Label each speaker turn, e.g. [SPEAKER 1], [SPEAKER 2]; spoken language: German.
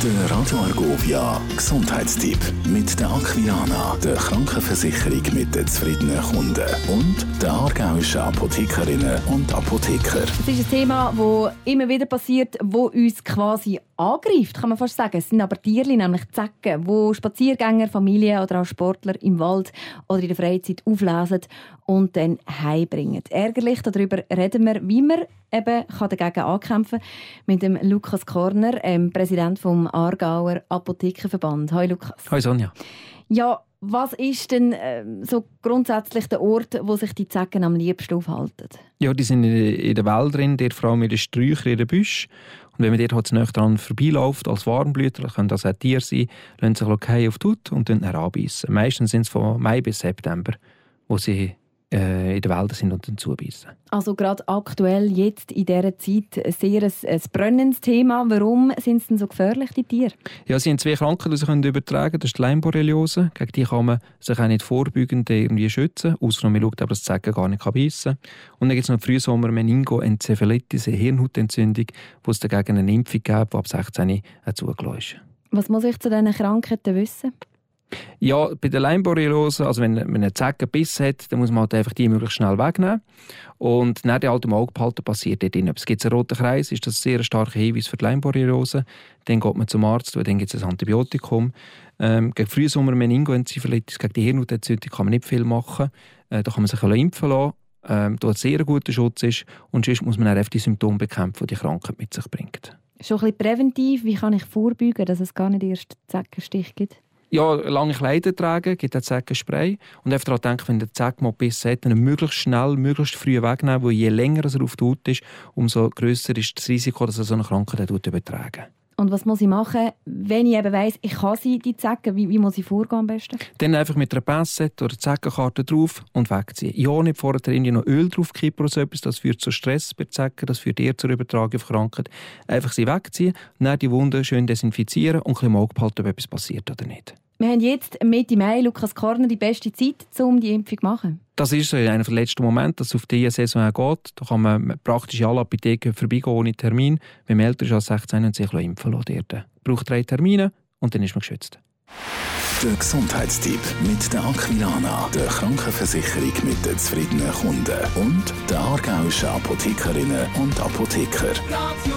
[SPEAKER 1] Der Radio Argovia Gesundheitstipp mit der Aquilana, der Krankenversicherung mit den zufriedenen Kunden und der aargauischen Apothekerinnen und Apotheker.
[SPEAKER 2] Es ist ein Thema, das immer wieder passiert, wo uns quasi angreift, kann man fast sagen. Es sind aber Tiere, nämlich Zecken, wo Spaziergänger, Familien oder auch Sportler im Wald oder in der Freizeit auflesen und dann heimbringen. Ärgerlich, darüber reden wir, wie man eben dagegen ankämpfen kann, mit dem Lukas Korner, ähm, Präsident vom Aargauer Apothekenverband. Hallo Lukas.
[SPEAKER 3] Hallo Sonja.
[SPEAKER 2] Ja, was ist denn äh, so grundsätzlich der Ort, wo sich die Zecken am liebsten aufhalten?
[SPEAKER 3] Ja, die sind in den Wäldern, dort vor allem in den Sträuchern, in den Büschen. Und wenn man dort halt nahe dran vorbeiläuft, als Warmblüter, können das auch Tiere sein, lassen sich auf die Haut und dann heranbeissen. Meistens sind es von Mai bis September, wo sie in den Wäldern sind und dann zubeissen.
[SPEAKER 2] Also gerade aktuell, jetzt in dieser Zeit, sehr ein, ein brennendes Thema. Warum sind es denn so gefährlich, die Tiere?
[SPEAKER 3] Ja, sie haben zwei Krankheiten, die sie können übertragen können. Das ist die Leimborreliose. Gegen die kann man sich auch nicht vorbeugend irgendwie schützen, außer man schaut, ob das Zecken gar nicht beißen kann. Und dann gibt es noch Frühsommer Meningoenzephalitis, eine Hirnhautentzündung, wo es dagegen eine Impfung gibt, die ab 16 zugelassen ist.
[SPEAKER 2] Was muss ich zu diesen Krankheiten wissen?
[SPEAKER 3] Ja, bei der Leimborreliose, also wenn, wenn eine Zecke Biss hat, dann muss man halt einfach die möglichst schnell wegnehmen. Und nach dem alten Auge behalten passiert dort. Es gibt einen roten Kreis, ist das ein sehr starker Hinweis für die Leimborreliose. Dann geht man zum Arzt und dann gibt es ein Antibiotikum. Ähm, gegen Frühsommer Meningoenzephalitis, gegen die Hirnhautentzündung kann man nicht viel machen. Äh, da kann man sich impfen lassen, ähm, da ein sehr guter Schutz ist. Und sonst muss man auch die Symptome bekämpfen, die die Krankheit mit sich bringt.
[SPEAKER 2] Schon ein bisschen präventiv, wie kann ich vorbeugen, dass es gar nicht erst Zeckenstich gibt?
[SPEAKER 3] Ja, lange Kleider tragen, gibt auch Zeckenspray. Und einfach daran denken, wenn der Zeck mal Biss hat, dann möglichst schnell, möglichst früh wegnehmen, weil je länger er auf der Haut ist, umso grösser ist das Risiko, dass er so eine Krankheit übertragen
[SPEAKER 2] und was muss ich machen, wenn ich eben weiss, ich kann sie, die Zecken? Wie, wie muss ich vorgehen am besten?
[SPEAKER 3] Dann einfach mit einer Passette oder Zeckenkarte drauf und wegziehen. Ja, nicht vorher irgendwie noch Öl draufkippen oder so etwas. Das führt zu Stress bei Zecken, das führt eher zur Übertragung von Krankheit. Einfach sie wegziehen, dann die Wunde schön desinfizieren und ein bisschen im Auge behalten, ob etwas passiert oder nicht.
[SPEAKER 2] Wir haben jetzt Mitte Mai, Lukas Korner, die beste Zeit, um die Impfung zu machen.
[SPEAKER 3] Das ist so einer der letzten Momente, dass es auf diese Saison geht. Da kann man praktisch alle Apotheken vorbeigehen ohne Termin. Wenn man älter ist als 16 und sich impfen lassen. Man braucht drei Termine und dann ist man geschützt.
[SPEAKER 1] Der Gesundheitstipp mit der Aquilana, der Krankenversicherung mit den zufriedenen Kunden und der aargauischen Apothekerinnen und Apotheker. Radio.